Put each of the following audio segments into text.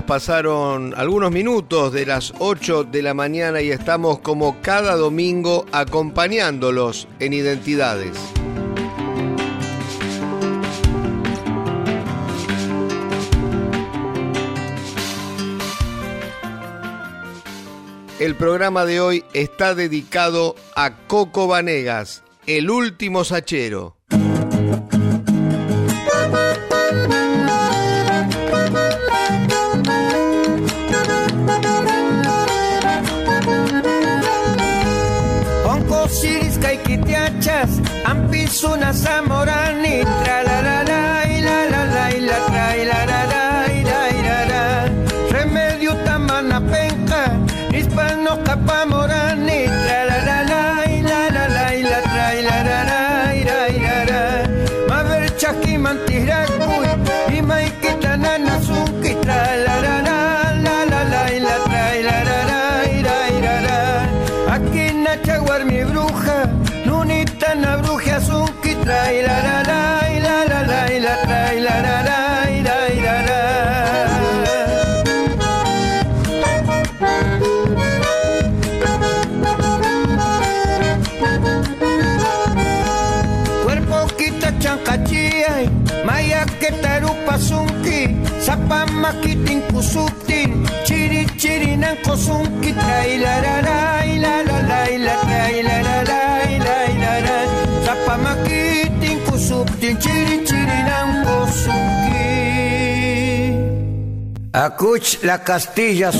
Pasaron algunos minutos de las 8 de la mañana y estamos como cada domingo acompañándolos en Identidades. El programa de hoy está dedicado a Coco Vanegas, el último sachero. Anfiz, una zamorani, tralarana. kosun la la la la la la la la la la la la la la Castilla.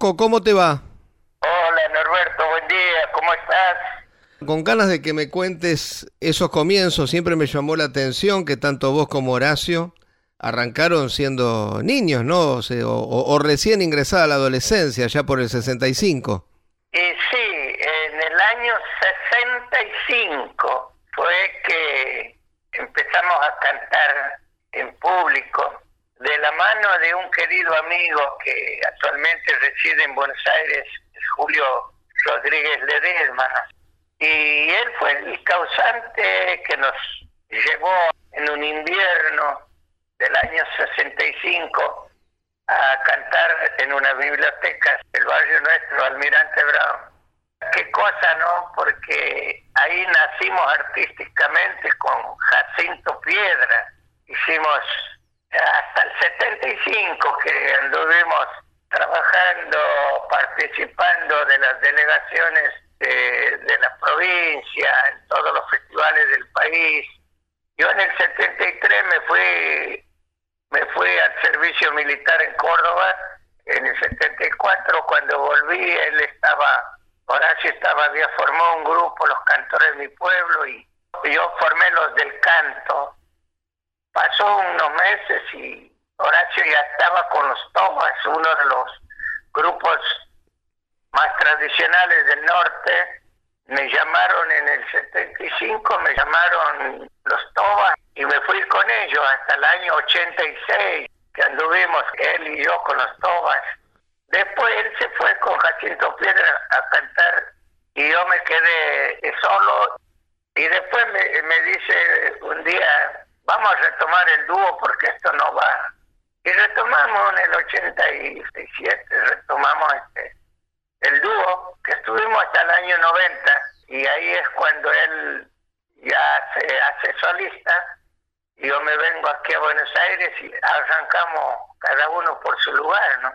Coco, ¿cómo te va? Hola Norberto, buen día, ¿cómo estás? Con ganas de que me cuentes esos comienzos, siempre me llamó la atención que tanto vos como Horacio arrancaron siendo niños, ¿no? O, recién ingresada a la adolescencia, ya por el 65. Y sí, en el año 65 fue que empezamos a cantar en público de la mano de un querido amigo que actualmente reside en Buenos Aires, Julio Rodríguez Ledesma. Y él fue el causante que nos llevó en un invierno del año 65 a cantar en una biblioteca del barrio nuestro, Almirante Brown. Qué cosa, ¿no? Porque ahí nacimos artísticamente con Jacinto Piedra. Hicimos hasta el 75 que anduvimos trabajando, participando de las delegaciones de, la provincia, en todos los festivales del país. Yo en el 73 me fui, me fui al servicio militar en Córdoba. En el 74, cuando volví, él estaba, Horacio estaba, había formado un grupo, los cantores de mi pueblo, y yo formé los del canto. Pasó unos meses y Horacio ya estaba con los Tomas, uno de los grupos más tradicionales del norte. Me llamaron en el 75, me llamaron los Tobas y me fui con ellos hasta el año 86, que anduvimos él y yo con los Tobas. Después él se fue con Jacinto Piedra a cantar y yo me quedé solo y después me, me dice un día, vamos a retomar el dúo porque esto no va. Y retomamos en el 87, retomamos este el dúo, que estuvimos hasta el año 90, y ahí es cuando él ya se hace solista, y yo me vengo aquí a Buenos Aires y arrancamos cada uno por su lugar, ¿no?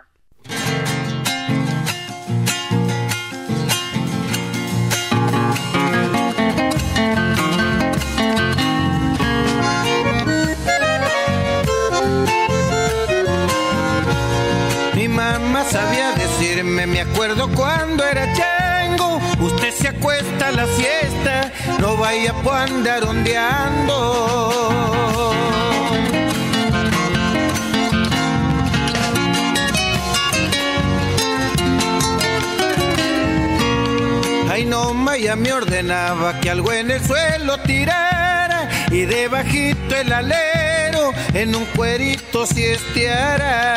Acuerdo cuando era chango, usted se acuesta a la siesta, no vaya a andar ondeando. Ay no, Maya me ordenaba que algo en el suelo tirara y debajito el alero en un cuerito siesteara.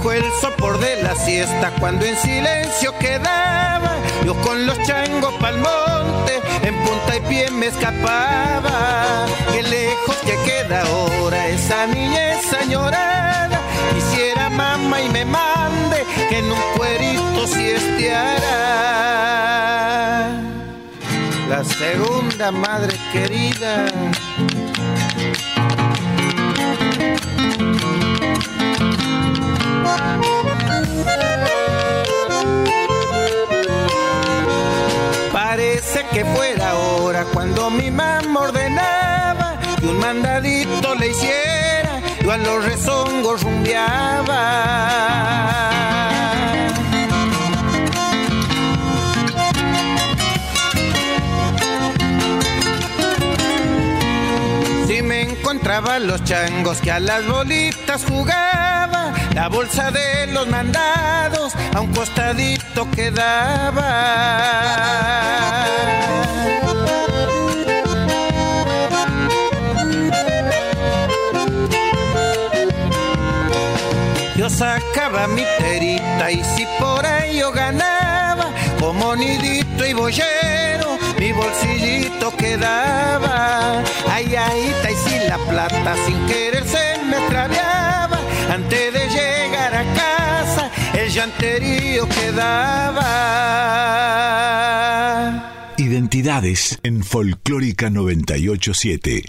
Bajo el sopor de la siesta, cuando en silencio quedaba, yo con los changos pa'l monte, en punta y pie me escapaba. Qué lejos que queda ahora esa niñez añorada, quisiera mamá y me mande que en un cuerito siesteara. La segunda madre querida. Parece que fuera ahora cuando mi mamá ordenaba que un mandadito le hiciera, yo a los rezongos rumbeaba. Encontraba los changos que a las bolitas jugaba, la bolsa de los mandados a un costadito quedaba. Yo sacaba mi terita y si por ello ganaba, como nidito y boyero, mi bolsillito quedaba. Ay, ay, y si la plata sin querer se me extraviaba, antes de llegar a casa, el llanterío quedaba. Identidades en Folclórica 987.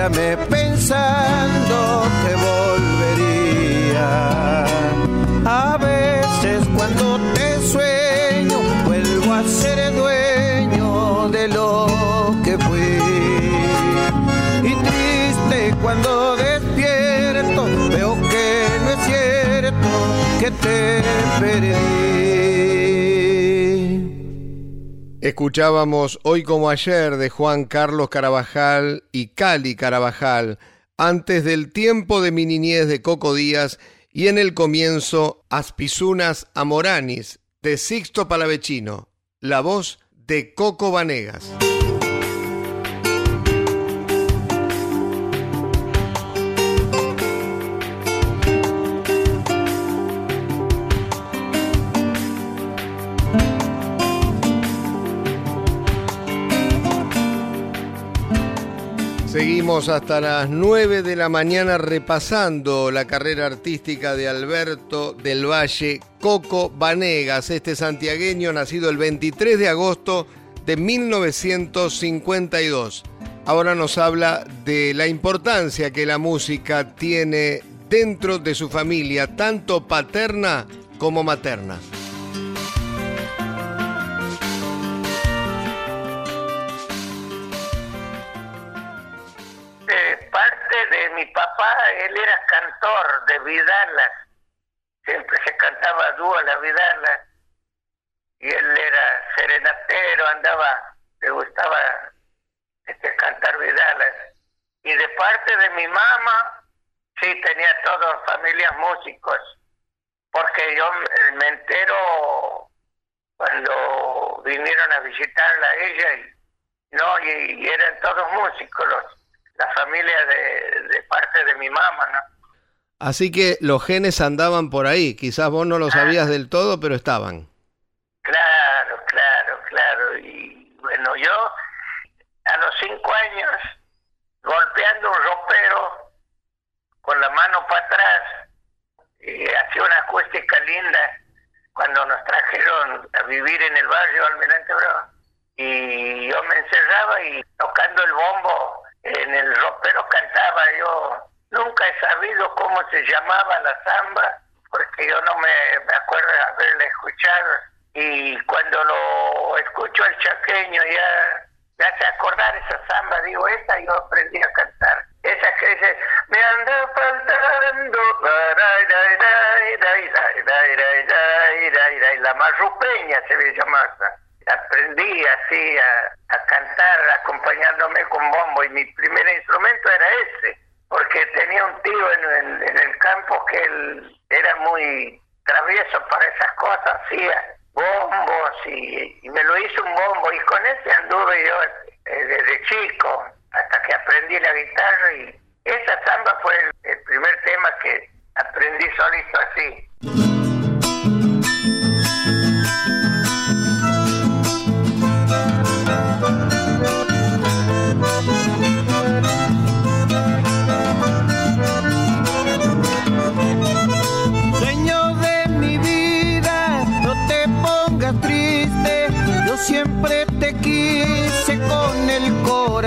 Llamé pensando que volvería. A veces cuando te sueño, vuelvo a ser dueño de lo que fui. Y triste cuando despierto, veo que no es cierto que te perdí. Escuchábamos Hoy como ayer de Juan Carlos Carabajal Cali Carabajal, antes del tiempo de mi niñez de Coco Díaz y en el comienzo Aspizunas Amoranis de Sixto Palavecino, la voz de Coco Vanegas. Seguimos hasta las 9 de la mañana repasando la carrera artística de Alberto del Valle Coco Vanegas, este santiagueño nacido el 23 de agosto de 1952. Ahora nos habla de la importancia que la música tiene dentro de su familia, tanto paterna como materna. Mi papá, él era cantor de Vidalas. Siempre se cantaba dúo a la Vidalas. Y él era serenatero, andaba, le gustaba este, cantar Vidalas. Y de parte de mi mamá, sí, tenía todas familias músicos. Porque yo me- entero cuando vinieron a visitarla a ella no y, y eran todos músicos los, la familia de, de parte de mi mamá no Así que los genes andaban por ahí, quizás vos no lo sabías del todo, pero estaban. claro claro claro. Y bueno yo a los cinco años golpeando un ropero con la mano para atrás y hacía una acústica linda cuando nos trajeron a vivir en el barrio Almirante Bravo y yo me encerraba y tocando el bombo nunca he sabido cómo se llamaba la samba, porque yo no me, me acuerdo de haberla escuchado. Y cuando lo escucho al chaqueño, ya me hace acordar esa samba, digo, esa yo aprendí a cantar. Esa que dice, me anda faltando, la marrupeña se ve llamarla. Aprendí así a, a cantar acompañándome con bombo y mi primer instrumento era ese porque tenía un tío en, en el campo que él era muy travieso para esas cosas, hacía bombos y, me lo hizo un bombo y con ese anduve yo eh, desde chico hasta que aprendí la guitarra y esa samba fue el, primer tema que aprendí solito así.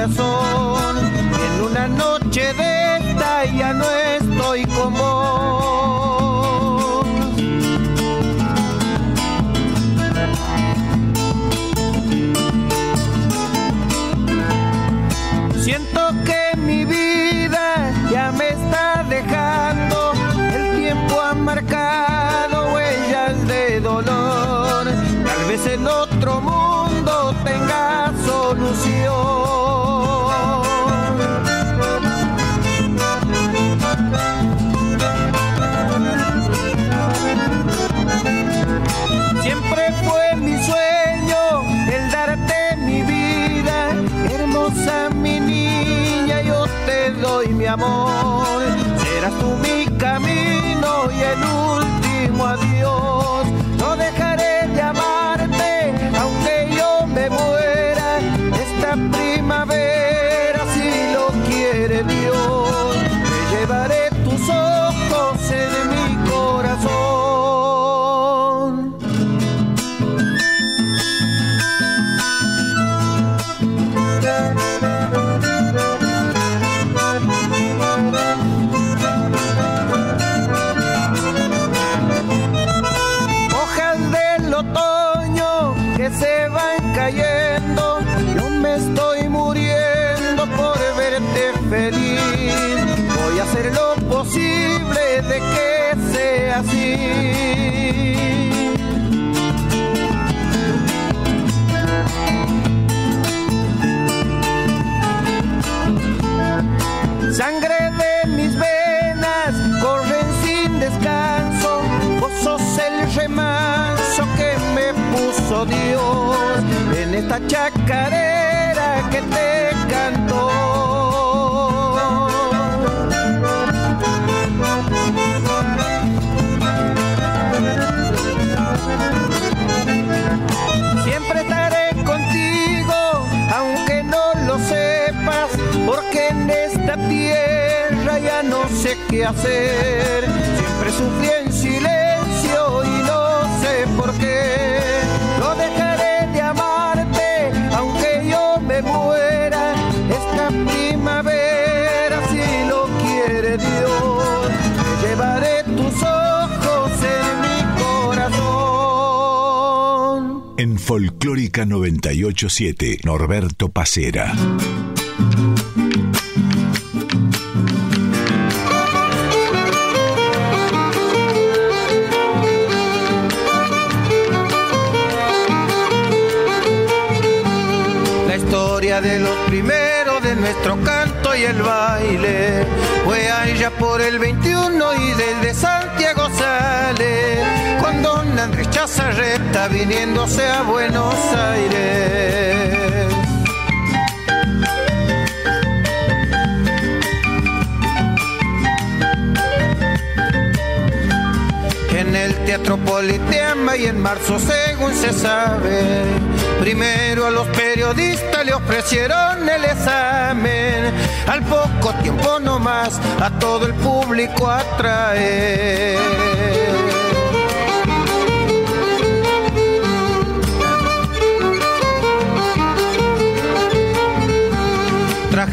Corazón. Chacarera que te cantó. Siempre estaré contigo, aunque no lo sepas, porque en esta tierra ya no sé qué hacer. Siempre sufrí en silencio y no sé por qué. No dejaré En Folclórica 987, Norberto Pacera. La historia de los primeros de nuestro canto y el baile fue allá por el 21 y del de Santiago sale con don Andrés Chazarreta viniéndose a Buenos Aires. En el Teatro Politeama y en marzo según se sabe, primero a los periodistas le ofrecieron el examen, al poco tiempo nomás a todo el público atrae.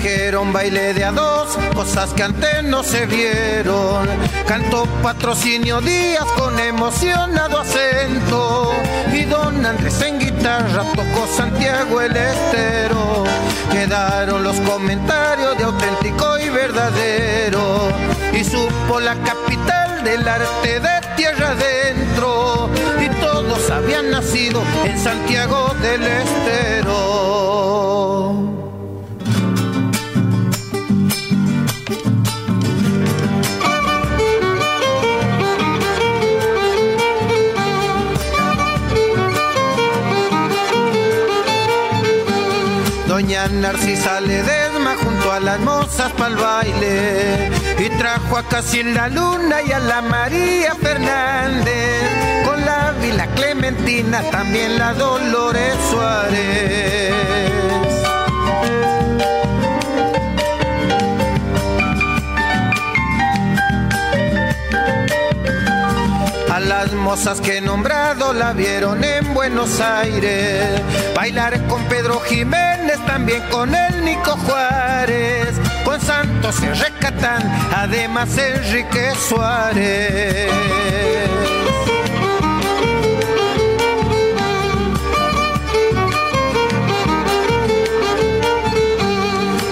Trajeron baile de a dos, cosas que antes no se vieron. Cantó patrocinio Díaz con emocionado acento. Y don Andrés en guitarra tocó Santiago el Estero. Quedaron los comentarios de auténtico y verdadero. Y supo la capital del arte de tierra adentro. Y todos habían nacido en Santiago del Estero. Narcisa Ledesma junto a las mozas para el baile y trajo a casi la Luna y a la María Fernández con la Vila Clementina también la Dolores Suárez. Las mozas que nombrado la vieron en Buenos Aires. Bailar con Pedro Jiménez, también con el Nico Juárez. Con Santos se rescatan, además Enrique Suárez.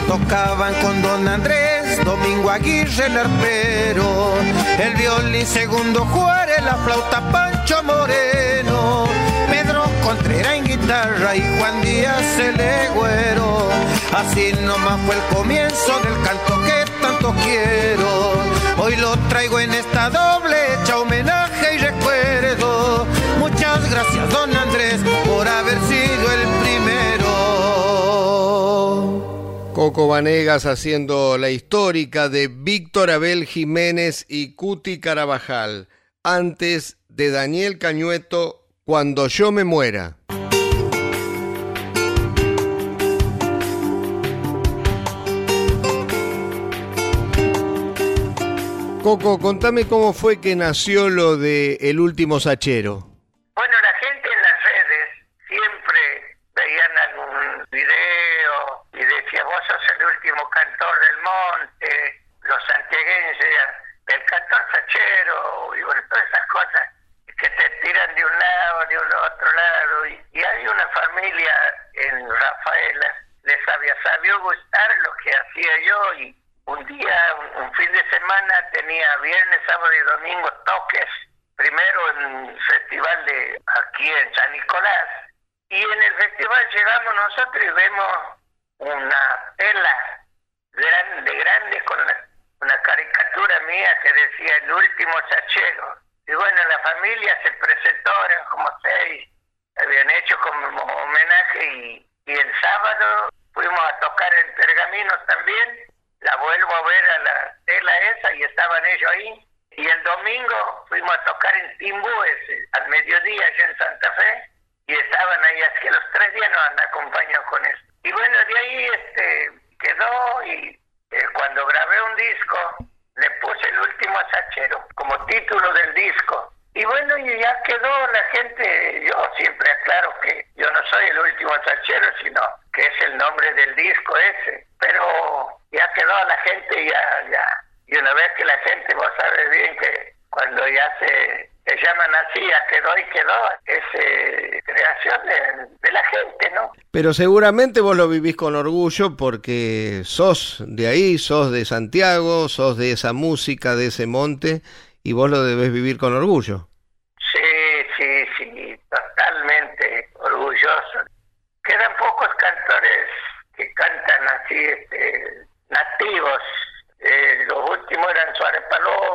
Tocaban con Don Andrés Domingo Aguirre el arpero, el violín segundo Juárez, la flauta Pancho Moreno, Pedro Contreras en guitarra y Juan Díaz el legüero. Así nomás fue el comienzo del canto que tanto quiero. Hoy lo traigo en esta doble hecha homenaje y recuerdo. Muchas gracias, don Andrés, por haber sido el Coco Vanegas haciendo la histórica de Víctor Abel Jiménez y Cuti Carabajal, antes de Daniel Cañueto, Cuando yo me muera. Coco, contame cómo fue que nació lo de El último sachero. Bueno, la gente en las redes siempre veían algún video y decía, vos sos el último cantor del monte, los santiagueños el cantor sachero, y bueno, todas esas cosas que te tiran de un lado, de un otro lado, y, hay una familia en Rafaela, les había sabido gustar lo que hacía yo, y un día, un, fin de semana, tenía viernes, sábado y domingo toques, primero en un festival de aquí en San Nicolás, y en el festival llegamos nosotros vemos una tela grande, grande, con una, caricatura mía que decía el último sachero. Y bueno, la familia se presentó, eran como seis, habían hecho como homenaje y, y el sábado fuimos a tocar en Pergamino también, la vuelvo a ver a la tela esa y estaban ellos ahí. Y el domingo fuimos a tocar en Timbúes, al mediodía allá en Santa Fe, y estaban ahí, así que los tres días nos han acompañado con eso. Y bueno, de ahí este quedó y eh, cuando grabé un disco le puse el último sachero como título del disco. Y bueno, y ya quedó la gente, yo siempre aclaro que yo no soy el último sachero, sino que es el nombre del disco ese. Pero ya quedó la gente, ya, ya. Y una vez que la gente, vos sabes bien que cuando ya se se llaman así, ya quedó y quedó, es eh, creación de, la gente, ¿no? Pero seguramente vos lo vivís con orgullo porque sos de ahí, sos de Santiago, sos de esa música, de ese monte, y vos lo debes vivir con orgullo. Sí, sí, sí, totalmente orgulloso. Quedan pocos cantores que cantan así, este, nativos. Eh, los últimos eran Suárez Palomo,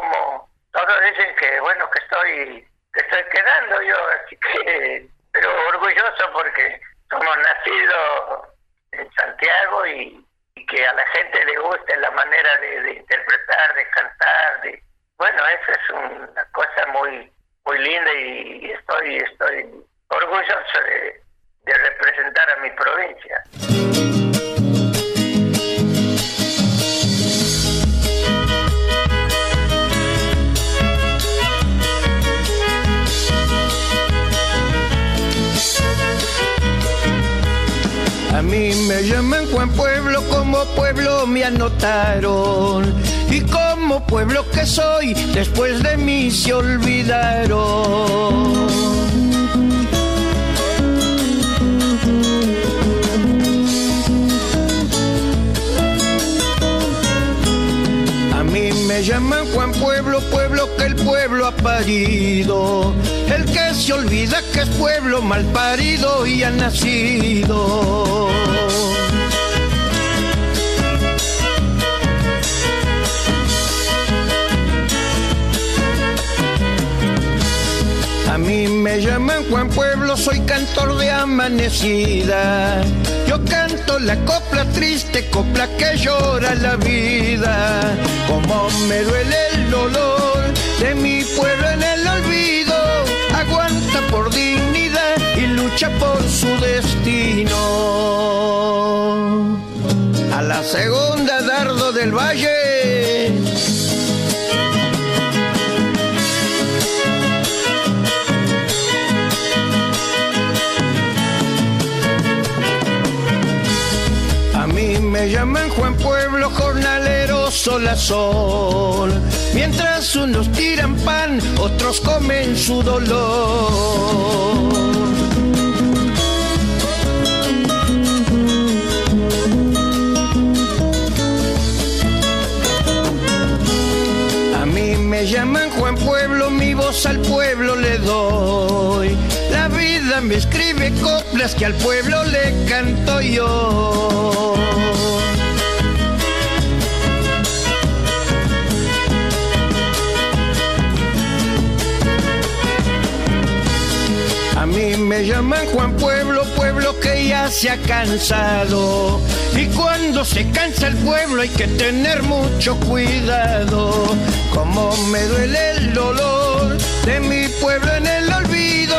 dicen que bueno que estoy que estoy quedando yo así que pero orgulloso porque somos nacidos en Santiago y, que a la gente le guste la manera de, interpretar de cantar de bueno eso es una cosa muy muy linda y estoy estoy orgulloso de representar a mi provincia A mí me llaman Juan Pueblo, como pueblo me anotaron. Y como pueblo que soy, después de mí se olvidaron. Me llaman Juan Pueblo, pueblo que el pueblo ha parido. El que se olvida que es pueblo mal parido y ha nacido. Me llaman Juan Pueblo, soy cantor de amanecida. Yo canto la copla triste, copla que llora la vida. Como me duele el dolor de mi pueblo en el olvido. Aguanta por dignidad y lucha por su destino. A la segunda dardo del valle sol a sol. Mientras unos tiran pan, otros comen su dolor. A mí me llaman Juan Pueblo, mi voz al pueblo le doy. La vida me escribe coplas que al pueblo le canto yo. Llaman Juan Pueblo, pueblo que ya se ha cansado. Y cuando se cansa el pueblo hay que tener mucho cuidado. Como me duele el dolor de mi pueblo en el olvido.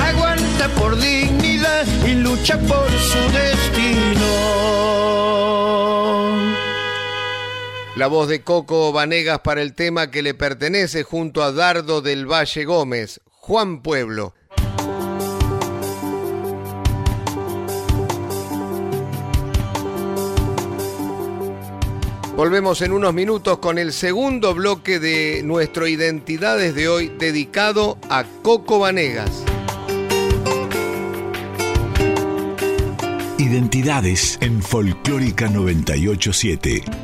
Aguanta por dignidad y lucha por su destino. La voz de Coco Vanegas para el tema que le pertenece junto a Dardo del Valle Gómez, Juan Pueblo. Volvemos en unos minutos con el segundo bloque de nuestro Identidades de hoy dedicado a Coco Vanegas. Identidades en Folclórica 987.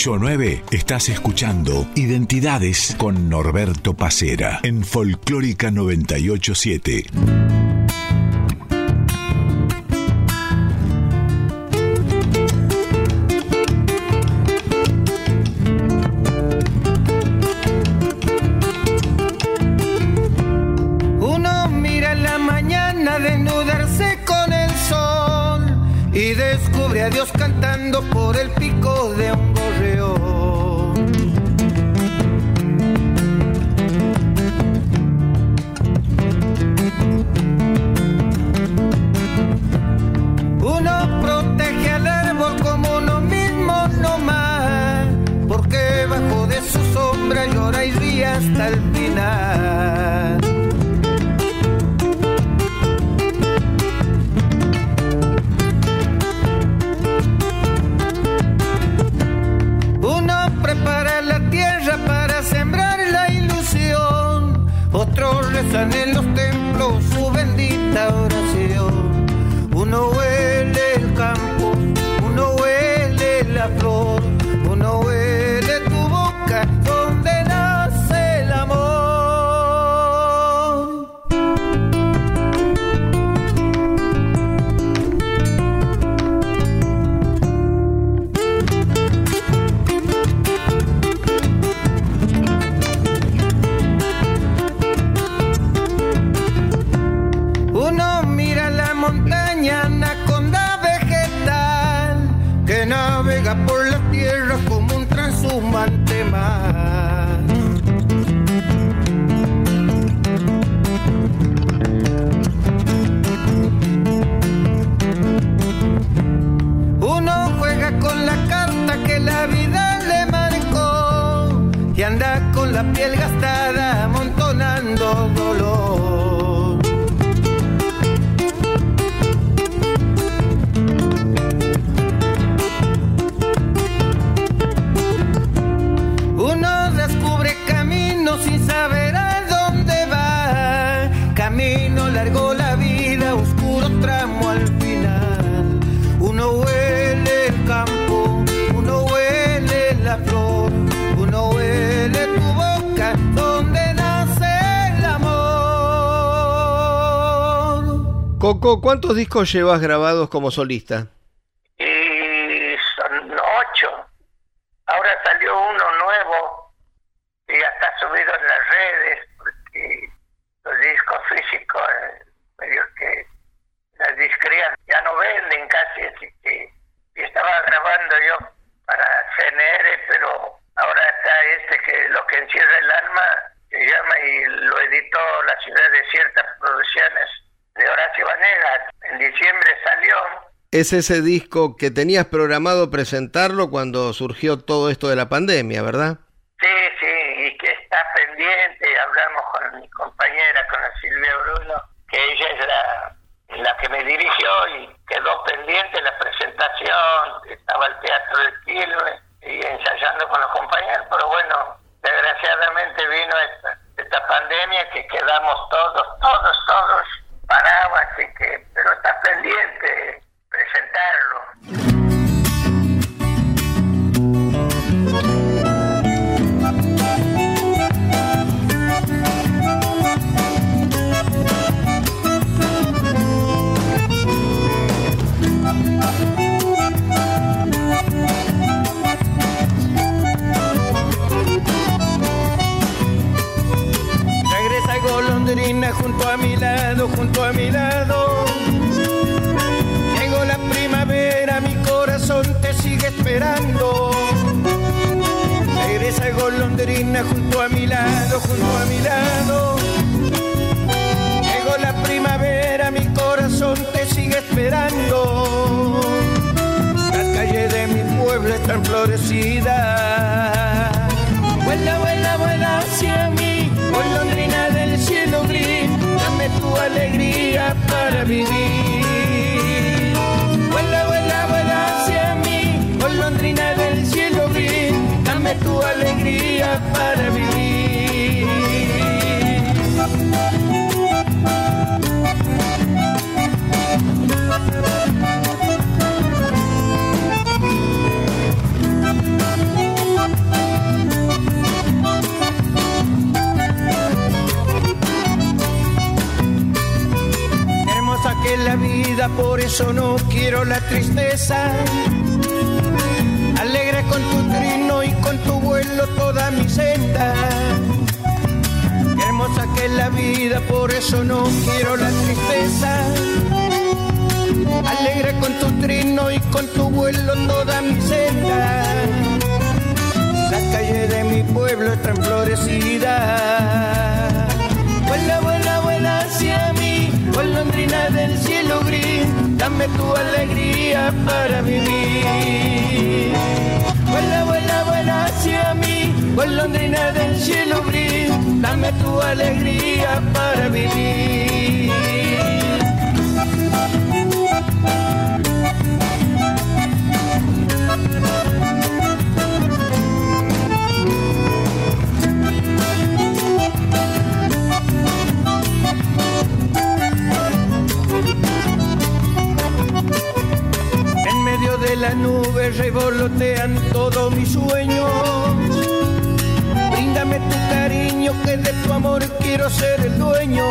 De 8 a 9 estás escuchando Identidades con Norberto Pacera en Folclórica 987. ¿Cuántos discos llevas grabados como solista? Y son ocho. Ahora salió uno nuevo y ya está subido en las redes porque los discos físicos, eh, medio que las discrías ya no venden casi, así que y estaba grabando yo para CNR, pero ahora está este que lo que encierra el alma se llama y lo editó la ciudad de ciertas producciones de Horacio Vanegas. En diciembre salió. Es ese disco que tenías programado presentarlo cuando surgió todo esto de la pandemia, ¿verdad? Sí, sí, y que está pendiente. Hablamos con mi compañera, con la Silvia Bruno, que ella es la, la que me dirigió y quedó pendiente la presentación. Estaba el Teatro de Quilmes y ensayando con los compañeros, pero bueno, desgraciadamente vino esta, esta pandemia que quedamos todos, todos, todos parados, así que, pero está pendiente presentarlo. Junto a mi lado, junto a mi lado. Golondrina junto a mi lado, junto a mi lado. Llegó la primavera, mi corazón te sigue esperando. Las calles de mi pueblo están florecidas. Vuela, vuela, vuela hacia mí, golondrina del cielo gris, dame tu alegría para vivir. Tu alegría para vivir. La vida, por eso no quiero la tristeza. Alegre con tu trino vuelo toda mi senda. Hermosa que es la vida, por eso no quiero la tristeza. Alegre con tu trino y con tu vuelo toda mi senda. Las calles de mi pueblo están florecidas. Vuela, vuela, vuela hacia mí, golondrina del cielo gris, dame tu alegría para vivir. Vuela, vuela, vuela hacia mí, golondrina del cielo gris, dame tu alegría para vivir. Medio de la nube revolotean todos mis sueños. Bríndame tu cariño, que de tu amor quiero ser el dueño.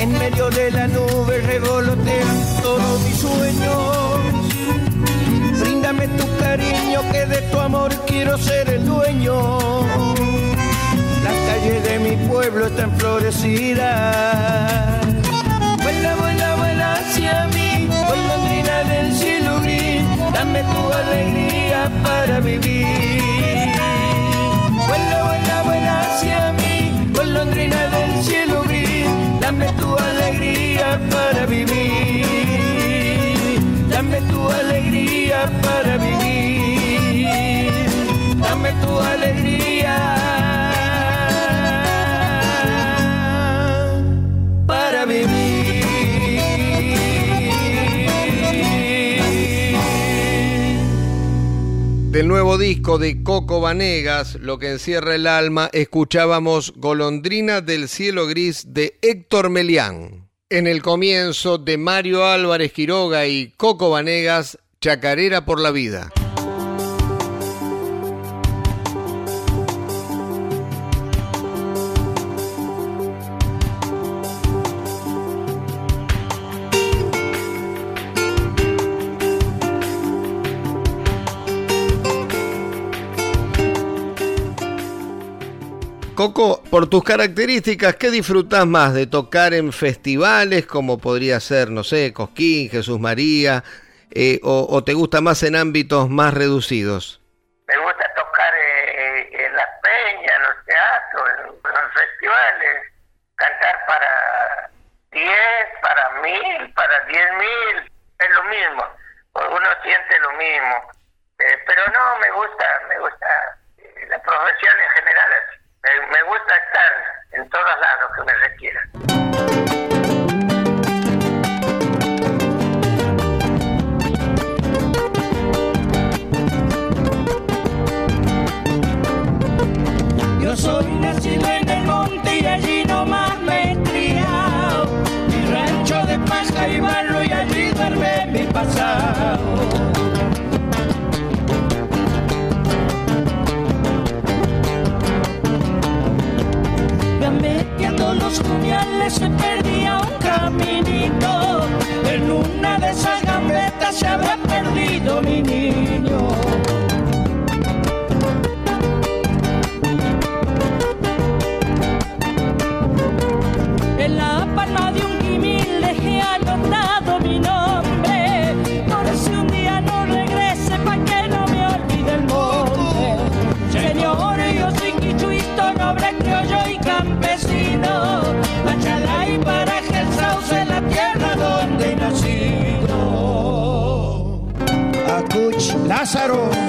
En medio de la nube revolotean todos mis sueños. Bríndame tu cariño, que de tu amor quiero ser el dueño. Las calles de mi pueblo están florecidas. Vuela, vuela, vuela hacia mí, golondrina del cielo dame tu alegría para vivir. Vuela, vuela, vuela hacia mí, golondrina del cielo gris, dame tu alegría para vivir. Dame tu alegría para vivir. Dame tu alegría disco de Coco Vanegas, Lo que encierra el alma, escuchábamos Golondrina del cielo gris de Héctor Melián. En el comienzo de Mario Álvarez Quiroga y Coco Vanegas, Chacarera por la vida. Coco, por tus características, ¿qué disfrutas más de tocar en festivales como podría ser, no sé, Cosquín, Jesús María, eh, o, te gusta más en ámbitos más reducidos? Me gusta tocar eh, en las peñas, en los teatros, en, los festivales, cantar para 10, para mil, para diez mil, es lo mismo, uno siente lo mismo, eh, pero no, me gusta, me gusta la profesión en general me, gusta estar en todos lados que me requieran. Yo soy nacido en el monte y allí nomás me he criado. Mi rancho de pasca y barro y allí duerme mi pasado. Christmas. Lázaro.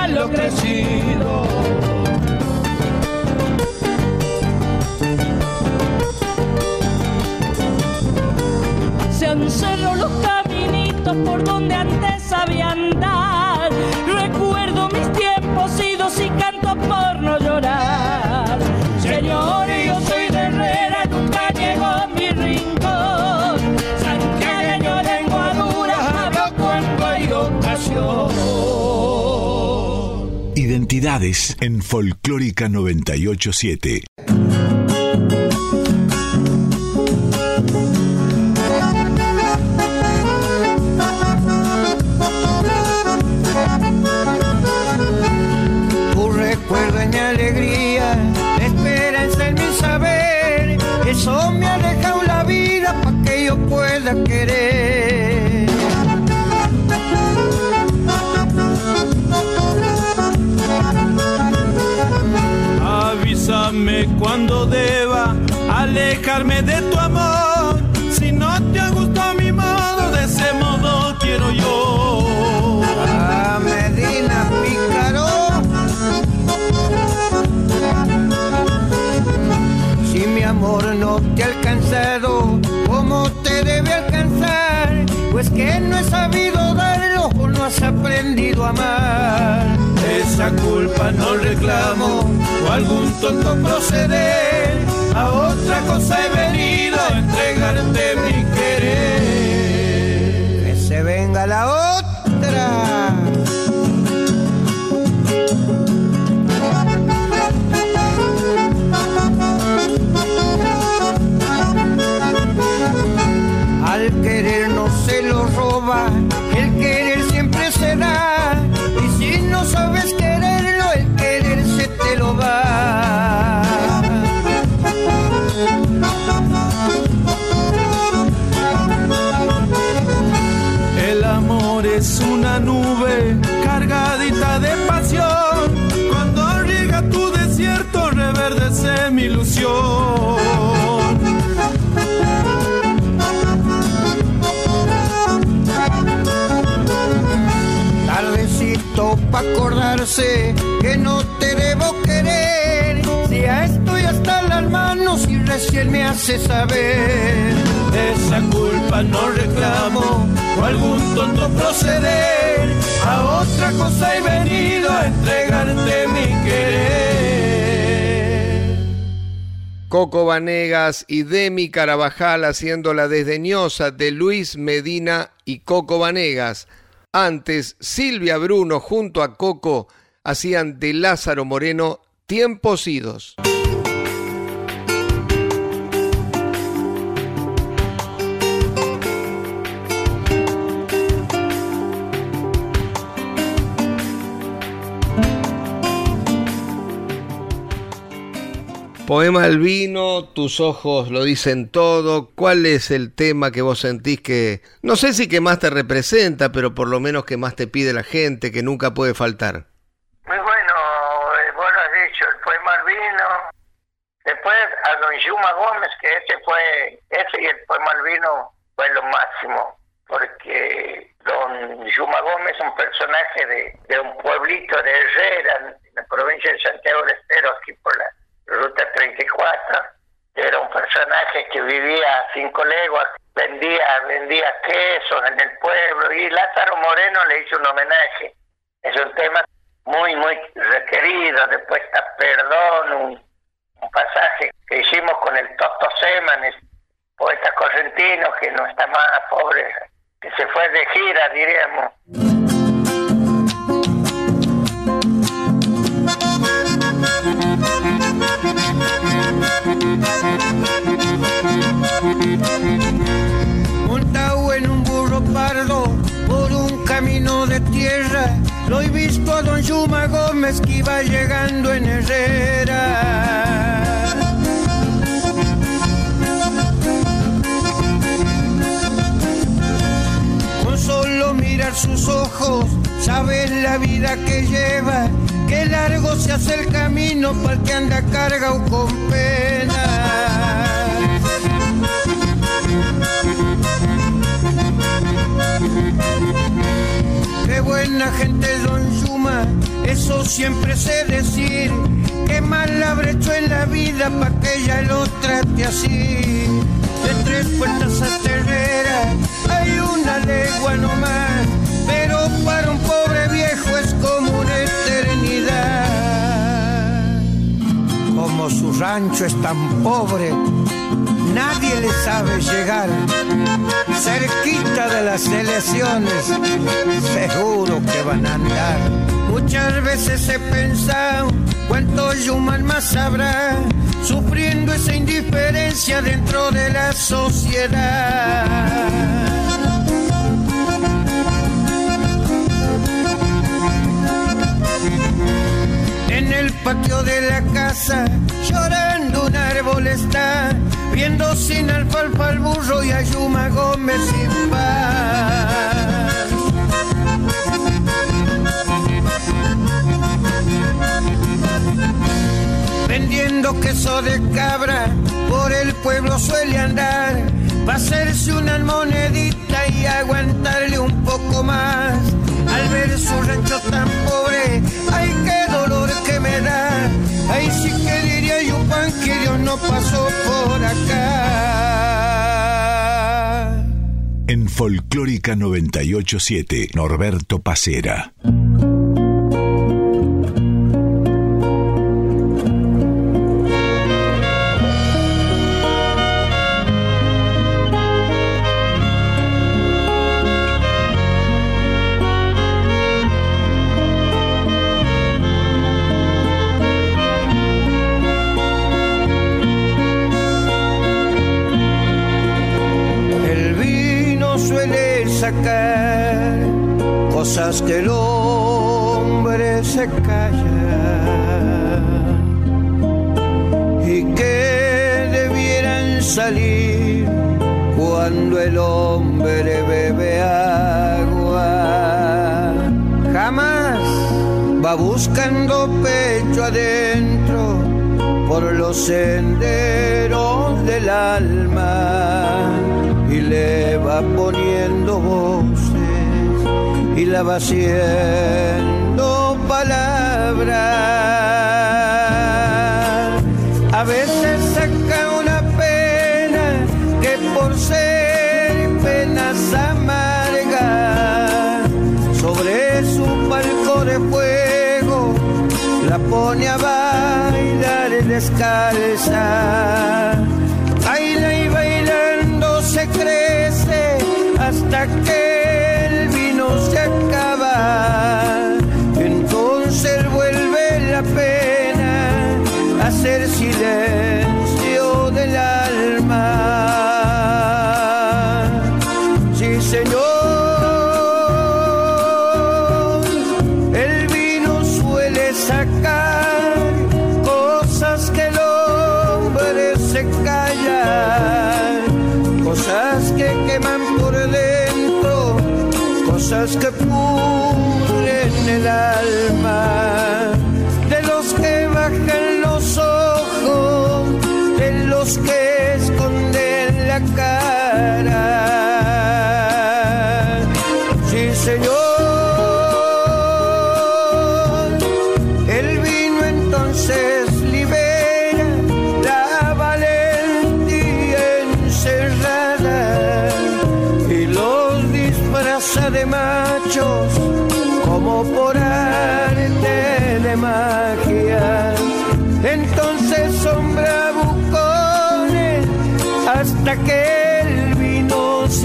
Malo crecido. Se han cerrado los caminitos por donde antes sabía andar. Recuerdo mis tiempos idos y canto por no llorar. Señor, yo soy de Herrera, nunca llego a mi Identidades en Folclórica 987. Alejarme de tu amor. Si no te gustado mi modo, de ese modo quiero yo. A Medina Pícaro. Si mi amor no te ha alcanzado, ¿cómo te debe alcanzar? Pues que no he sabido darlo o no has aprendido a amar. Esa culpa no reclamo o algún tonto proceder. A otra cosa he venido a entregarte mi querer. Que se venga la otra. Amor es una nube cargadita de pasión. Cuando riega tu desierto, reverdece mi ilusión. Tardecito pa' acordarse que no te debo querer. Si ya estoy y si él me hace saber. Esa culpa no reclamo o algún tonto proceder. A otra cosa he venido a entregarte mi querer. Coco Vanegas y Demi Carabajal haciendo la desdeñosa de Luis Medina y Coco Vanegas. Antes, Silvia Bruno junto a Coco hacían de Lázaro Moreno tiempos idos. Poema al vino, tus ojos lo dicen todo. ¿Cuál es el tema que vos sentís que, no sé si que más te representa, pero por lo menos que más te pide la gente, que nunca puede faltar? Muy bueno, eh, vos lo has dicho, el poema al vino. Después a don Yuma Gómez, que ese fue, ese y el poema al vino fue lo máximo, porque don Yuma Gómez es un personaje de, un pueblito de Herrera, en la provincia de Santiago del Estero, aquí por la Ruta 34. Era un personaje que vivía a cinco leguas, vendía, vendía quesos en el pueblo y Lázaro Moreno le hizo un homenaje. Es un tema muy, muy requerido. Después está Perdón, un, un pasaje que hicimos con el Toto Semanes, poeta correntino que no está más pobre, que se fue de gira, diríamos. Lo he visto a don Yuma Gómez que iba llegando en Herrera. Con solo mirar sus ojos, sabes la vida que lleva, que largo se hace el camino para el que anda cargado con pena. Buena gente Don Yuma, eso siempre sé decir. Qué mal habré hecho en la vida pa' que ella lo trate así. De tres puertas a Terrera hay una legua nomás, pero para un pobre viejo es como una eternidad. Como su rancho es tan pobre, nadie le sabe llegar. Cerquita de las elecciones, seguro que van a andar. Muchas veces he pensado cuánto Yuman más habrá, sufriendo esa indiferencia dentro de la sociedad. En el patio de la casa, llorando un árbol está, viendo sin alfalfa al burro y a Yuma Gómez sin paz. Vendiendo queso de cabra, por el pueblo suele andar, va a hacerse una monedita y aguantarle un poco más. Al ver su rancho tan pobre, ay qué dolor que me da. Ay sí que diría yo pan que Dios no pasó por acá. En Folclórica 987, Norberto Pacera. estaba haciendo palabra. A veces saca una pena que por ser penas amarga, sobre su palco de fuego la pone a bailar descalza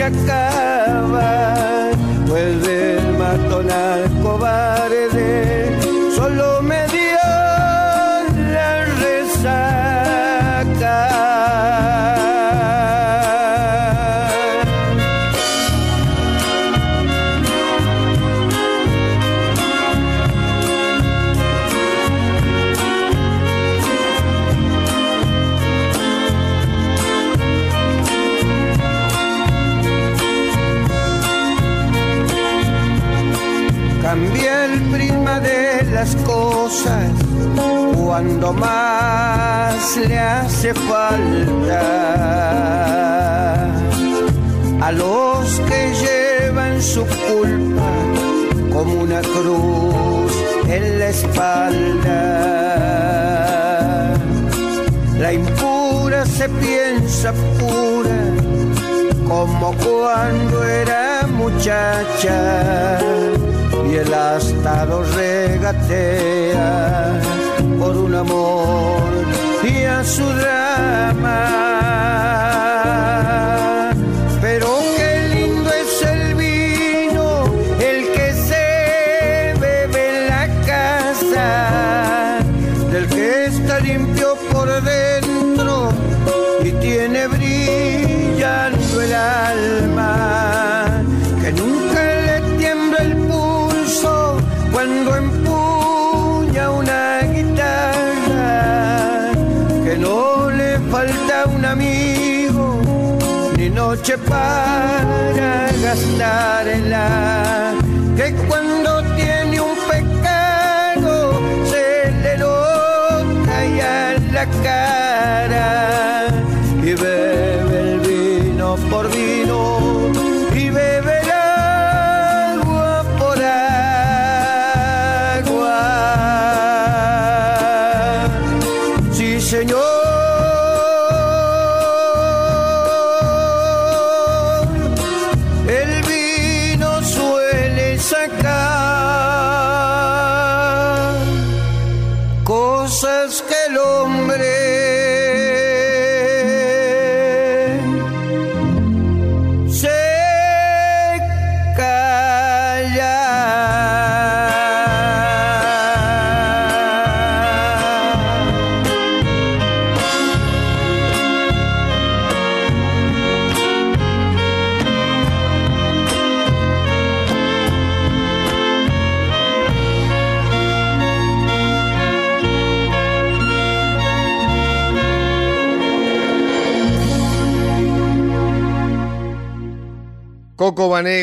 Jack. falta a los que llevan su culpa como una cruz en la espalda. La impura se piensa pura como cuando era muchacha y el astado regatea por un amor E a Surama.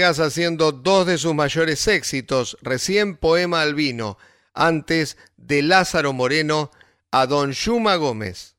Haciendo dos de sus mayores éxitos, recién Poema Albino, antes de Lázaro Moreno a Don Yuma Gómez.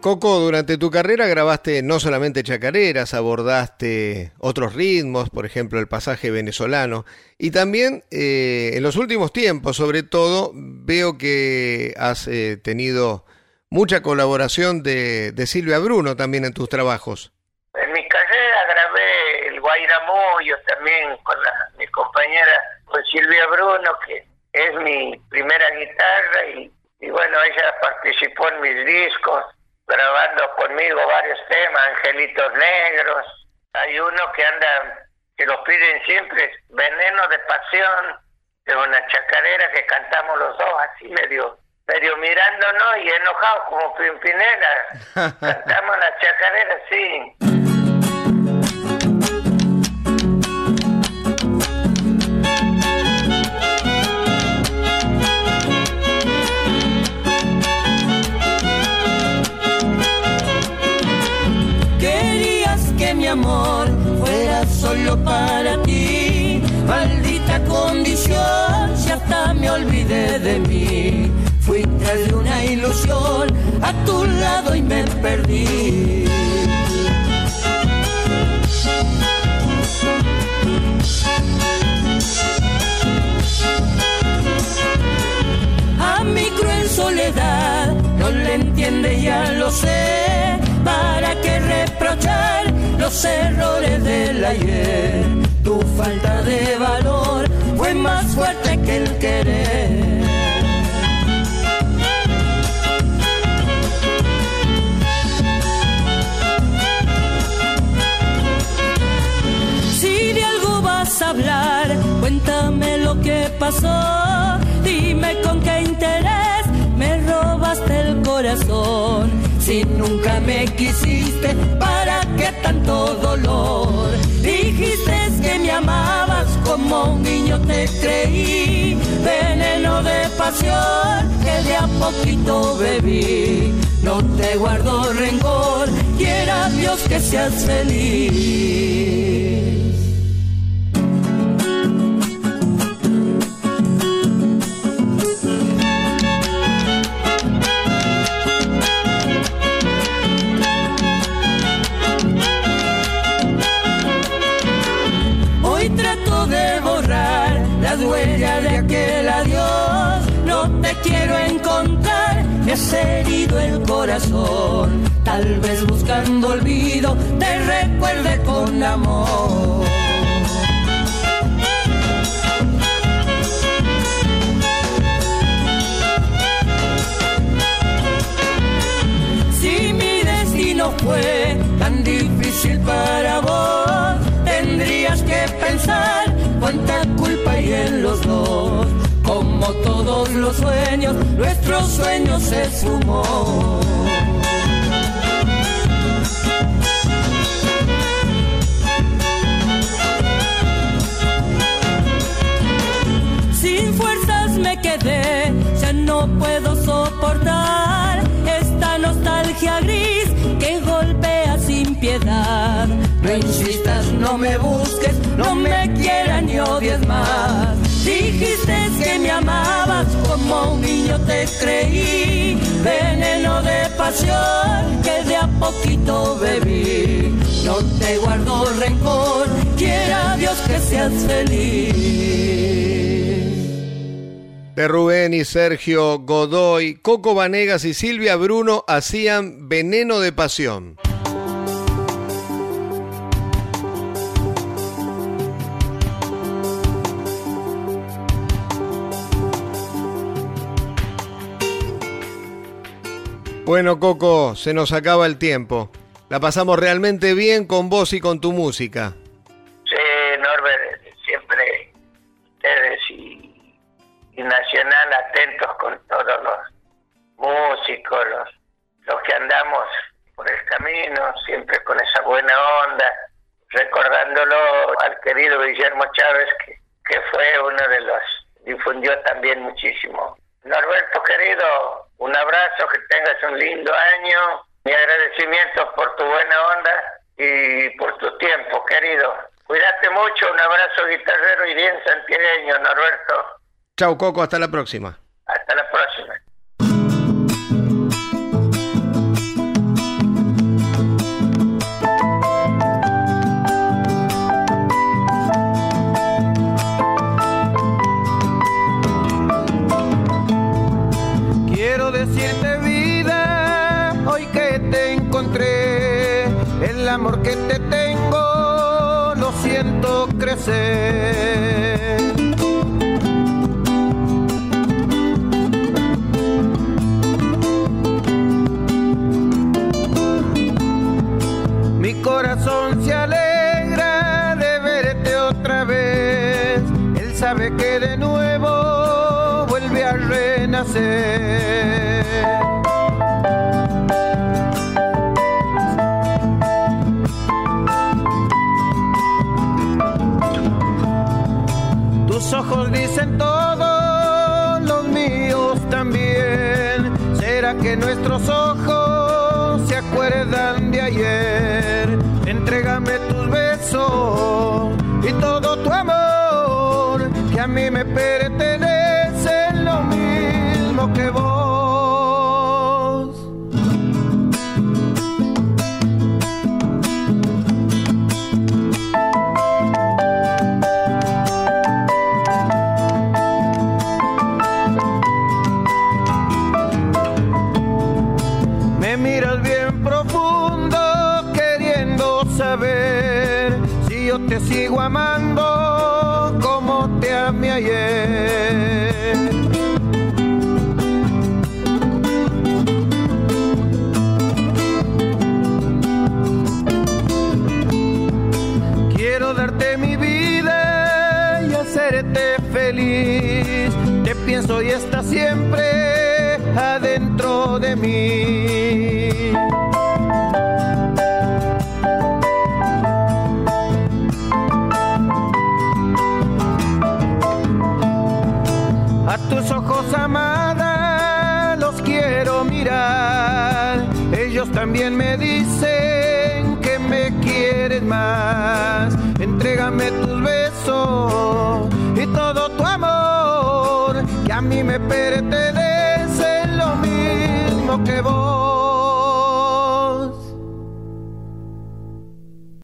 Coco, durante tu carrera grabaste no solamente chacareras, abordaste otros ritmos, por ejemplo el pasaje venezolano, y también eh, en los últimos tiempos, sobre todo, veo que has eh, tenido mucha colaboración de, Silvia Bruno también en tus trabajos. En mi carrera grabé el Guairamuyo también con mi compañera, con Silvia Bruno, que es mi primera guitarra y bueno, ella participó en mis discos, grabando conmigo varios temas, Angelitos Negros. Hay uno que anda, que lo piden siempre, Veneno de Pasión, de una chacarera que cantamos los dos así medio medio mirándonos y enojados como Pimpinela. cantamos la chacarera así. Olvidé de mí. Fui tras de una ilusión a tu lado y me perdí. A mi cruel soledad no le entiende, ya lo sé. ¿Para qué reprochar? Los errores del ayer. Tu falta de valor fue más fuerte que el querer. Si de algo vas a hablar, cuéntame lo que pasó. Dime con qué interés me robaste el corazón si nunca me quisiste, ¿para qué tanto dolor? Dijiste que me amabas como un niño te creí, veneno de pasión que de a poquito bebí. No te guardo rencor, quiera Dios que seas feliz. Has herido el corazón. Tal vez buscando olvido te recuerde con amor. Si mi destino fue tan difícil para vos, tendrías que pensar cuánta culpa hay en los dos. Todos los sueños, nuestro sueño se sumó. Sin fuerzas me quedé, ya no puedo soportar esta nostalgia gris que golpea sin piedad. No insistas, no me busques, no me quieras ni odies más. Dijiste que me amabas como un niño te creí, veneno de pasión que de a poquito bebí. No te guardo rencor, quiera Dios que seas feliz. De Rubén y Sergio Godoy, Coco Vanegas y Silvia Bruno hacían Veneno de Pasión. Bueno, Coco, se nos acaba el tiempo. La pasamos realmente bien con vos y con tu música. Sí, Norbert, siempre ustedes y, Nacional atentos con todos los músicos, los, los que andamos por el camino, siempre con esa buena onda, recordándolo al querido Guillermo Chávez, que, que fue uno de los, difundió también muchísimo. Norberto querido, un abrazo, que tengas un lindo año. Mi agradecimiento por tu buena onda y por tu tiempo, querido. Cuídate mucho, un abrazo guitarrero y bien santiagueño, Norberto. Chau, Coco, hasta la próxima. Hasta la próxima. Mi corazón se alegra de verte otra vez. Él sabe que de nuevo vuelve a renacer. Dicen todo, los míos también. ¿Será que nuestros ojos se acuerdan de ayer? Entrégame tus besos y todo tu amor, que a mí me pertenece también me dicen que me quieren más. Entrégame tus besos y todo tu amor que a mí me pertenece